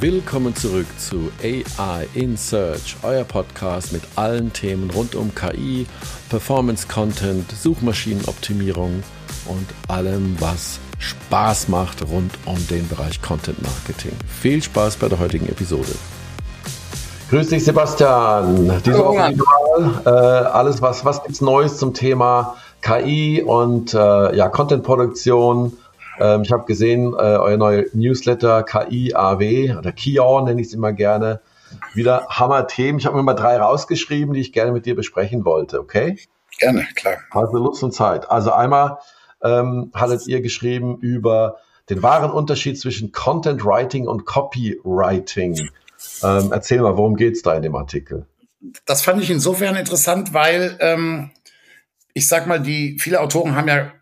Willkommen zurück zu AI in Search, euer Podcast mit allen Themen rund um KI, Performance Content, Suchmaschinenoptimierung und allem, was Spaß macht rund um den Bereich Content Marketing. Viel Spaß bei der heutigen Episode. Grüß dich, Sebastian. Diese Woche äh, alles, was, was gibt's Neues zum Thema KI und äh, ja, Content-Produktion ähm, ich habe gesehen, äh, euer neuer Newsletter KIAW oder KIAW nenne ich es immer gerne. Wieder Hammer-Themen. Ich habe mir mal drei rausgeschrieben, die ich gerne mit dir besprechen wollte, okay? Gerne, klar. Also Lust und Zeit. Also einmal ähm, hattet ihr geschrieben über den wahren Unterschied zwischen Content Writing und Copywriting. Ähm, erzähl mal, worum geht es da in dem Artikel? Das fand ich insofern interessant, weil ähm, ich sag mal, die viele Autoren haben ja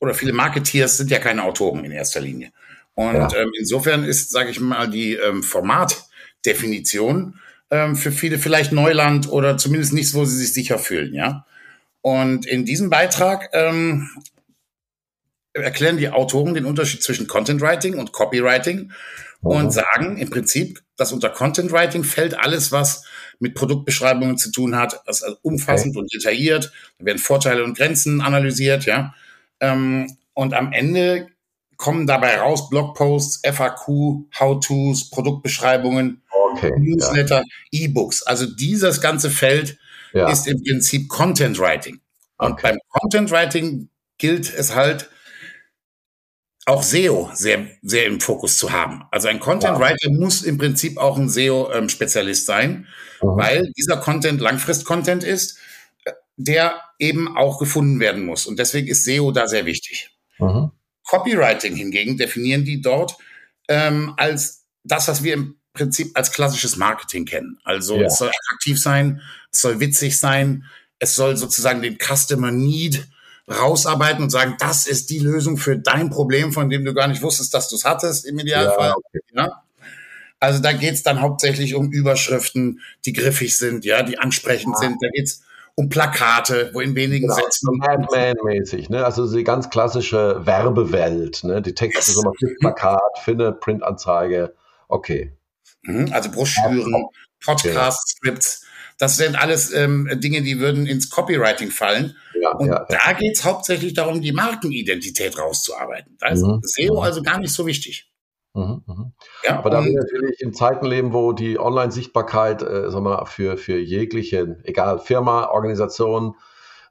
oder viele Marketeers sind ja keine Autoren in erster Linie. Und ja. ähm, insofern ist, sage ich mal, die ähm, Formatdefinition ähm, für viele vielleicht Neuland oder zumindest nichts, wo sie sich sicher fühlen, ja. Und in diesem Beitrag ähm, erklären die Autoren den Unterschied zwischen Content Writing und Copywriting mhm. und sagen im Prinzip, dass unter Content Writing fällt alles, was mit Produktbeschreibungen zu tun hat, das ist also umfassend okay. und detailliert, da werden Vorteile und Grenzen analysiert, ja. Ähm, und am Ende kommen dabei raus Blogposts, FAQ, How-Tos, Produktbeschreibungen, okay, Newsletter, ja. E-Books. Also dieses ganze Feld ja. ist im Prinzip Content Writing. Und okay. beim Content Writing gilt es halt, auch SEO sehr, sehr im Fokus zu haben. Also ein Content Writer ja. muss im Prinzip auch ein SEO-Spezialist ähm, sein, mhm. weil dieser Content Langfrist-Content ist der eben auch gefunden werden muss. Und deswegen ist SEO da sehr wichtig. Mhm. Copywriting hingegen definieren die dort ähm, als das, was wir im Prinzip als klassisches Marketing kennen. Also ja. es soll attraktiv sein, es soll witzig sein, es soll sozusagen den Customer Need rausarbeiten und sagen, das ist die Lösung für dein Problem, von dem du gar nicht wusstest, dass du es hattest im Idealfall. Ja, okay. ja? Also da geht's dann hauptsächlich um Überschriften, die griffig sind, ja, die ansprechend ja. sind. Da geht's um Plakate, wo in wenigen genau, Sätzen. Madman-mäßig, ne? Also die ganz klassische Werbewelt, ne? Die Texte, yes. so ein Plakat, Finne, Printanzeige. Okay. Mhm, also Broschüren, Podcast-Scripts. Das sind alles ähm, Dinge, die würden ins Copywriting fallen. Ja, und ja, da geht es hauptsächlich darum, die Markenidentität rauszuarbeiten. Da ist mhm. SEO mhm. also gar nicht so wichtig. Mhm, mhm. Ja, Aber da wir natürlich in Zeiten leben, wo die Online-Sichtbarkeit äh, sagen wir, für, für jegliche, egal Firma, Organisation,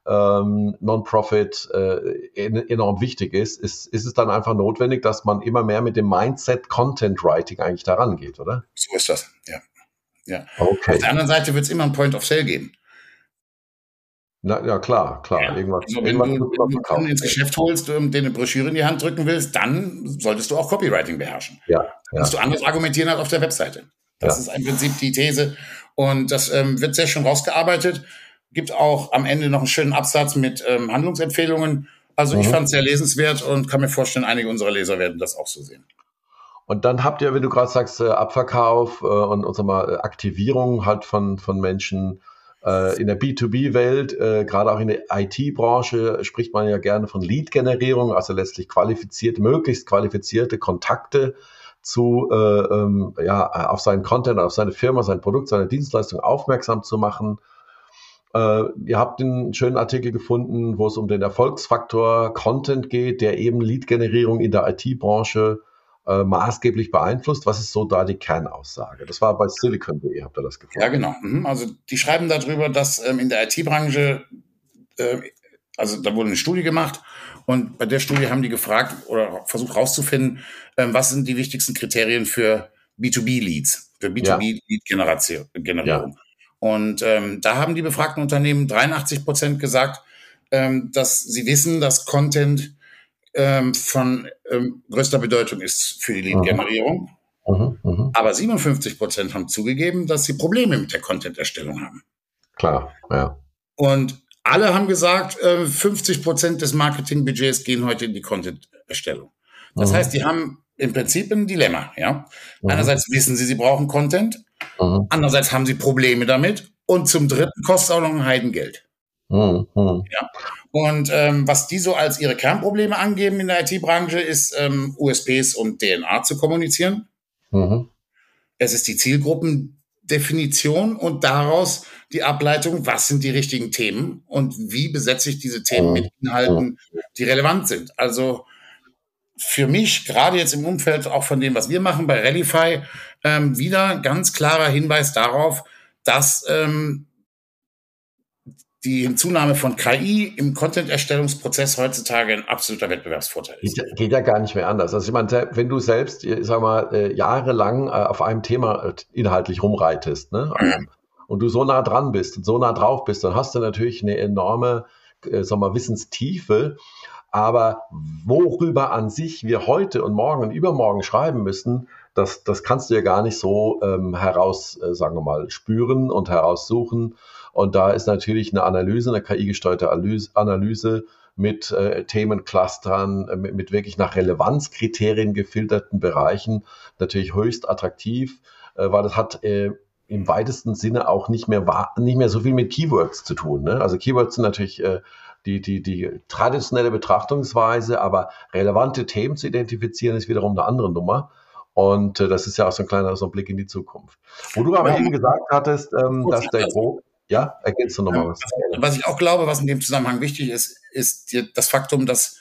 ähm, Non-Profit äh, enorm wichtig ist, ist, ist es dann einfach notwendig, dass man immer mehr mit dem Mindset Content Writing eigentlich daran geht, oder? So ist das, ja. Ja. Okay. Auf der anderen Seite wird es immer ein Point of Sale geben. Na, ja, klar, klar. Ja. Irgendwas, also wenn irgendwas du, du Kunden ins Geschäft holst und dir eine Broschüre in die Hand drücken willst, dann solltest du auch Copywriting beherrschen. Ja. ja. Musst du anders argumentieren als auf der Webseite. Das ja. ist im Prinzip die These. Und das ähm, wird sehr schön rausgearbeitet. Gibt auch am Ende noch einen schönen Absatz mit ähm, Handlungsempfehlungen. Also mhm. ich fand es sehr lesenswert und kann mir vorstellen, einige unserer Leser werden das auch so sehen. Und dann habt ihr, wenn du gerade sagst, äh, Abverkauf äh, und, und mal, Aktivierung halt von, von Menschen, äh, in der B2B-Welt, äh, gerade auch in der IT-Branche, spricht man ja gerne von Lead-Generierung, also letztlich qualifizierte, möglichst qualifizierte Kontakte zu, äh, ähm, ja, auf seinen Content, auf seine Firma, sein Produkt, seine Dienstleistung aufmerksam zu machen. Äh, ihr habt einen schönen Artikel gefunden, wo es um den Erfolgsfaktor Content geht, der eben Lead-Generierung in der IT-Branche äh, maßgeblich beeinflusst. Was ist so da die Kernaussage? Das war bei Silicon.de, habt ihr das gefunden? Ja, genau. Mhm. Also die schreiben darüber, dass ähm, in der IT-Branche, äh, also da wurde eine Studie gemacht und bei der Studie haben die gefragt oder versucht herauszufinden, äh, was sind die wichtigsten Kriterien für B2B-Leads, für B2B-Lead-Generierung. Ja. Und ähm, da haben die befragten Unternehmen 83 Prozent gesagt, ähm, dass sie wissen, dass Content ähm, von ähm, größter Bedeutung ist für die Lead-Generierung. Mhm, mh. Aber 57 Prozent haben zugegeben, dass sie Probleme mit der Content-Erstellung haben. Klar, ja. Und alle haben gesagt, äh, 50 Prozent des Marketingbudgets gehen heute in die Content-Erstellung. Das mhm. heißt, die haben im Prinzip ein Dilemma. Ja? Mhm. Einerseits wissen sie, sie brauchen Content, mhm. andererseits haben sie Probleme damit und zum Dritten kostet auch noch ein Heidengeld. Mhm. Ja. Und ähm, was die so als ihre Kernprobleme angeben in der IT-Branche, ist ähm, USPs und DNA zu kommunizieren. Mhm. Es ist die Zielgruppendefinition und daraus die Ableitung, was sind die richtigen Themen und wie besetze ich diese Themen mit Inhalten, die relevant sind. Also für mich, gerade jetzt im Umfeld auch von dem, was wir machen bei Rallify, ähm, wieder ganz klarer Hinweis darauf, dass ähm, die Hinzunahme von KI im Content-Erstellungsprozess heutzutage ein absoluter Wettbewerbsvorteil ist. Geht, ja gar nicht mehr anders. Also ich meine, wenn du selbst, ich sag mal, äh, jahrelang äh, auf einem Thema äh, inhaltlich rumreitest, ne? Mhm. und du so nah dran bist und so nah drauf bist, dann hast du natürlich eine enorme, sag mal, Wissenstiefe. Aber worüber an sich wir heute und morgen und übermorgen schreiben müssen, das, das kannst du ja gar nicht so ähm, heraus, äh, sagen wir mal, spüren und heraussuchen. Und da ist natürlich eine Analyse, eine KI-gesteuerte Analyse mit äh, Themenclustern, äh, mit, mit, wirklich nach Relevanzkriterien gefilterten Bereichen natürlich höchst attraktiv, äh, weil das hat äh, im weitesten Sinne auch nicht mehr, nicht mehr so viel mit Keywords zu tun. Ne? Also Keywords sind natürlich äh, die, die, die traditionelle Betrachtungsweise, aber relevante Themen zu identifizieren ist wiederum eine andere Nummer. Und äh, das ist ja auch so ein kleiner so ein Blick in die Zukunft. Wo du aber eben gesagt hattest, ähm, dass der Gro ja, ergänzt du nochmal was. Was ich auch glaube, was in dem Zusammenhang wichtig ist, ist das Faktum, dass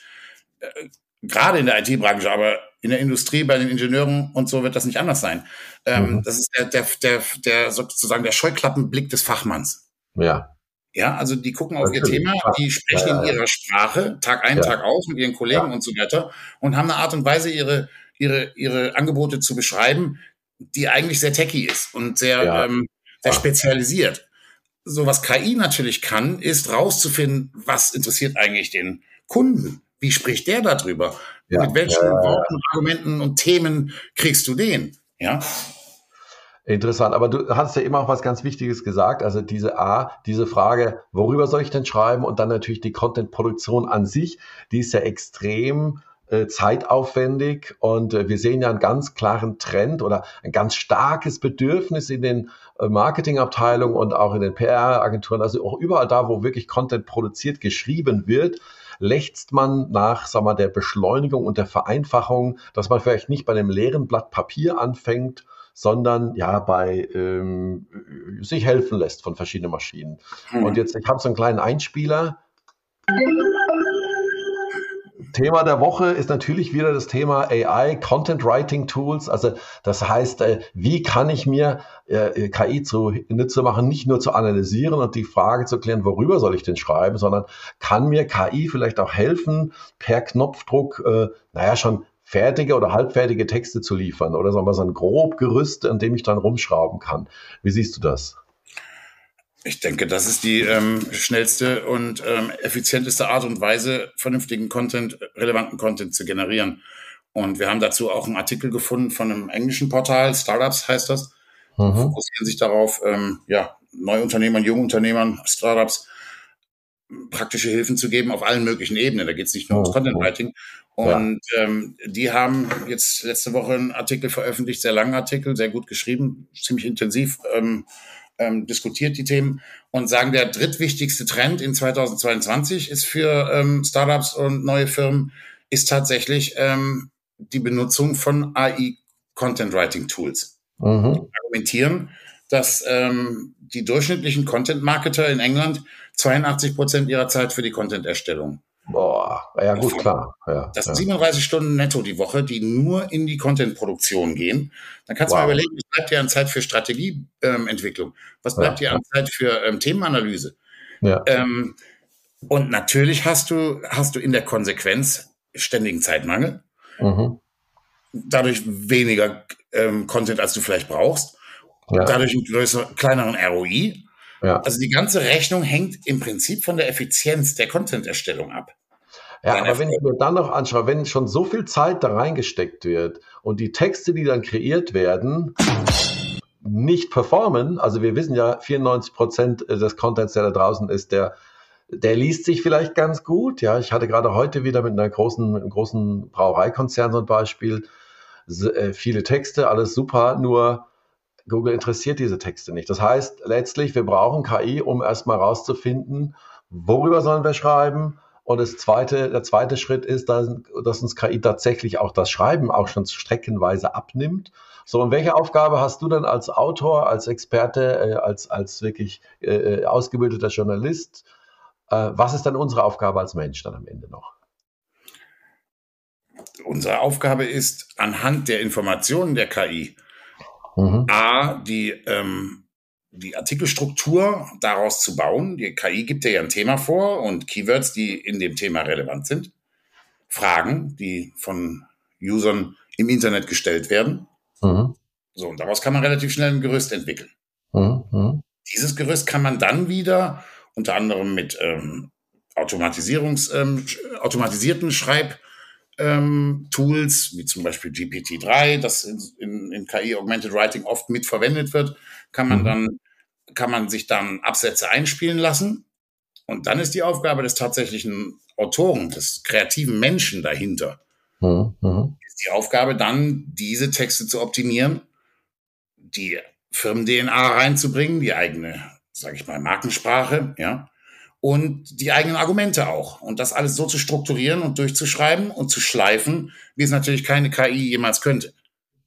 äh, gerade in der IT-Branche, aber in der Industrie, bei den Ingenieuren und so wird das nicht anders sein. Ähm, mhm. Das ist der, der, der, der sozusagen der Scheuklappenblick des Fachmanns. Ja. Ja, also die gucken auf Natürlich. ihr Thema, die sprechen ja, ja. in ihrer Sprache, Tag ein, ja. Tag aus mit ihren Kollegen und so weiter und haben eine Art und Weise, ihre, ihre, ihre Angebote zu beschreiben, die eigentlich sehr techy ist und sehr, ähm, sehr spezialisiert so was KI natürlich kann, ist rauszufinden, was interessiert eigentlich den Kunden? Wie spricht der darüber? Ja. Mit welchen ja, Worten, Argumenten und Themen kriegst du den? Ja. Interessant, aber du hast ja immer auch was ganz Wichtiges gesagt, also diese A, diese Frage, worüber soll ich denn schreiben und dann natürlich die Content-Produktion an sich, die ist ja extrem zeitaufwendig und äh, wir sehen ja einen ganz klaren Trend oder ein ganz starkes Bedürfnis in den äh, Marketingabteilungen und auch in den PR-Agenturen, also auch überall da, wo wirklich Content produziert, geschrieben wird, lechzt man nach sag mal, der Beschleunigung und der Vereinfachung, dass man vielleicht nicht bei einem leeren Blatt Papier anfängt, sondern ja bei ähm, sich helfen lässt von verschiedenen Maschinen. Mhm. Und jetzt, ich habe so einen kleinen Einspieler. Thema der Woche ist natürlich wieder das Thema AI, Content Writing Tools. Also das heißt, äh, wie kann ich mir äh, KI zunutze machen, nicht nur zu analysieren und die Frage zu klären, worüber soll ich denn schreiben, sondern kann mir KI vielleicht auch helfen, per Knopfdruck, äh, naja, schon fertige oder halbfertige Texte zu liefern oder sagen wir so ein grob Gerüst, an dem ich dann rumschrauben kann. Wie siehst du das? Ich denke, das ist die ähm, schnellste und ähm, effizienteste Art und Weise, vernünftigen Content, relevanten Content zu generieren. Und wir haben dazu auch einen Artikel gefunden von einem englischen Portal, Startups heißt das. Mhm. Fokussieren sich darauf, ähm, ja, Neuunternehmern, Jungunternehmern, Startups praktische Hilfen zu geben auf allen möglichen Ebenen. Da geht es nicht nur ums Content Writing. Und ja. ähm, die haben jetzt letzte Woche einen Artikel veröffentlicht, sehr langen Artikel, sehr gut geschrieben, ziemlich intensiv. Ähm, ähm, diskutiert die Themen und sagen, der drittwichtigste Trend in 2022 ist für ähm, Startups und neue Firmen, ist tatsächlich ähm, die Benutzung von AI Content Writing Tools. Mhm. Argumentieren, dass ähm, die durchschnittlichen Content Marketer in England 82 Prozent ihrer Zeit für die Content-Erstellung Boah, ja gut, klar. Ja, das sind ja. 37 Stunden netto die Woche, die nur in die Content-Produktion gehen. Dann kannst du wow. mal überlegen, was bleibt dir an Zeit für Strategieentwicklung? Ähm, was bleibt ja, dir an Zeit für ähm, Themenanalyse? Ja. Ähm, und natürlich hast du, hast du in der Konsequenz ständigen Zeitmangel. Mhm. Dadurch weniger ähm, Content, als du vielleicht brauchst. Ja. Dadurch einen größeren, kleineren ROI. Ja. Also die ganze Rechnung hängt im Prinzip von der Effizienz der Content-Erstellung ab. Ja, aber wenn ich mir dann noch anschaue, wenn schon so viel Zeit da reingesteckt wird und die Texte, die dann kreiert werden, nicht performen, also wir wissen ja, 94 Prozent des Contents, der da draußen ist, der, der liest sich vielleicht ganz gut. Ja, ich hatte gerade heute wieder mit einer großen, einem großen Brauereikonzern so ein Beispiel, äh, viele Texte, alles super, nur Google interessiert diese Texte nicht. Das heißt letztlich, wir brauchen KI, um erstmal rauszufinden, worüber sollen wir schreiben? Und das zweite, der zweite Schritt ist, dass, dass uns KI tatsächlich auch das Schreiben auch schon streckenweise abnimmt. So, und welche Aufgabe hast du dann als Autor, als Experte, äh, als, als wirklich äh, ausgebildeter Journalist? Äh, was ist dann unsere Aufgabe als Mensch dann am Ende noch? Unsere Aufgabe ist, anhand der Informationen der KI, mhm. A, die, ähm, die Artikelstruktur daraus zu bauen. Die KI gibt dir ja ein Thema vor und Keywords, die in dem Thema relevant sind. Fragen, die von Usern im Internet gestellt werden. Mhm. So, und daraus kann man relativ schnell ein Gerüst entwickeln. Mhm. mhm. Dieses Gerüst kann man dann wieder unter anderem mit ähm, Automatisierungs, ähm, automatisierten Schreibtools, ähm, wie zum Beispiel GPT-3, das in, in, in, KI Augmented Writing oft mitverwendet wird, kann man mhm. dann, kann man sich dann Absätze einspielen lassen. Und dann ist die Aufgabe des tatsächlichen Autoren, des kreativen Menschen dahinter, mhm. mhm. ist die Aufgabe dann, diese Texte zu optimieren, die Firmen-DNA reinzubringen, die eigene sage ich mal, Markensprache, ja, und die eigenen Argumente auch. Und das alles so zu strukturieren und durchzuschreiben und zu schleifen, wie es natürlich keine KI jemals könnte.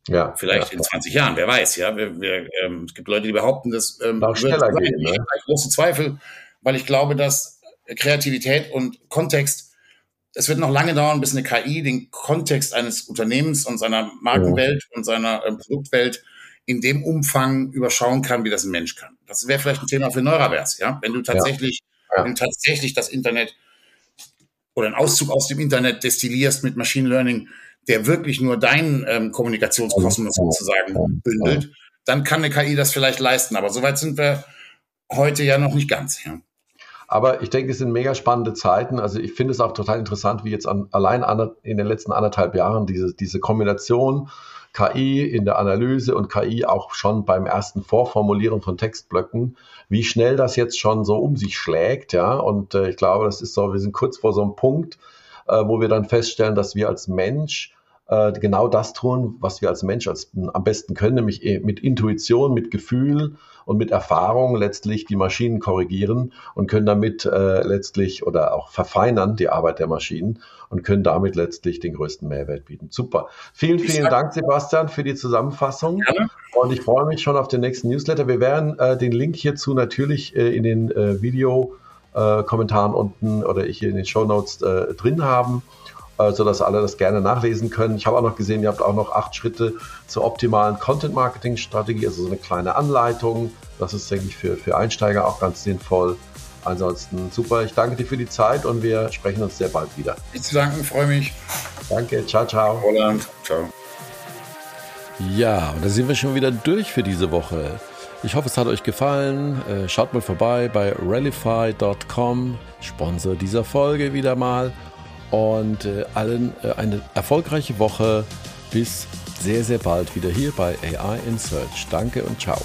Ja. Vielleicht ja, in 20 Jahren, wer weiß, ja. Wir, wir, ähm, es gibt Leute, die behaupten, das ähm, wird schneller gehen. Ne? große Zweifel, weil ich glaube, dass Kreativität und Kontext, es wird noch lange dauern, bis eine KI den Kontext eines Unternehmens und seiner Markenwelt ja. und seiner ähm, Produktwelt in dem Umfang überschauen kann, wie das ein Mensch kann. Das wäre vielleicht ein Thema für Neuravers, ja. Wenn du tatsächlich, ja. Ja. wenn du tatsächlich das Internet oder einen Auszug aus dem Internet destillierst mit Machine Learning, der wirklich nur deinen ähm, Kommunikationskosmos sozusagen bündelt, dann kann eine KI das vielleicht leisten. Aber soweit sind wir heute ja noch nicht ganz. Ja. Aber ich denke, es sind mega spannende Zeiten. Also ich finde es auch total interessant, wie jetzt an, allein an, in den letzten anderthalb Jahren diese, diese Kombination KI in der Analyse und KI auch schon beim ersten Vorformulieren von Textblöcken, wie schnell das jetzt schon so um sich schlägt, ja. Und äh, ich glaube, das ist so, wir sind kurz vor so einem Punkt, äh, wo wir dann feststellen, dass wir als Mensch äh, genau das tun, was wir als Mensch als, am besten können, nämlich äh, mit Intuition, mit Gefühl und mit Erfahrung letztlich die Maschinen korrigieren und können damit äh, letztlich oder auch verfeinern die Arbeit der Maschinen und können damit letztlich den größten Mehrwert bieten. Super. Vielen, vielen Dank, Sebastian, für die Zusammenfassung. Gerne. Und ich freue mich schon auf den nächsten Newsletter. Wir werden äh, den Link hierzu natürlich äh, in den äh, Video-Kommentaren unten oder hier in den Show Notes äh, drin haben. Äh, sodass alle das gerne nachlesen können. Ich habe auch noch gesehen, ihr habt auch noch acht Schritte zur optimalen Content-Marketing-Strategie, also so eine kleine Anleitung. Das ist, denke ich, für, für Einsteiger auch ganz sinnvoll. Ansonsten super, ich danke dir für die Zeit und wir sprechen uns sehr bald wieder. Ich zu danken, freue mich. Danke, ciao, ciao. Roland, ciao. Ja, und da sind wir schon wieder durch für diese Woche. Ich hoffe, es hat euch gefallen. Äh, schaut mal vorbei bei rallify.com, Sponsor dieser Folge wieder mal und äh, allen äh, eine erfolgreiche Woche. Bis sehr, sehr bald wieder hier bei AI in Search. Danke und ciao.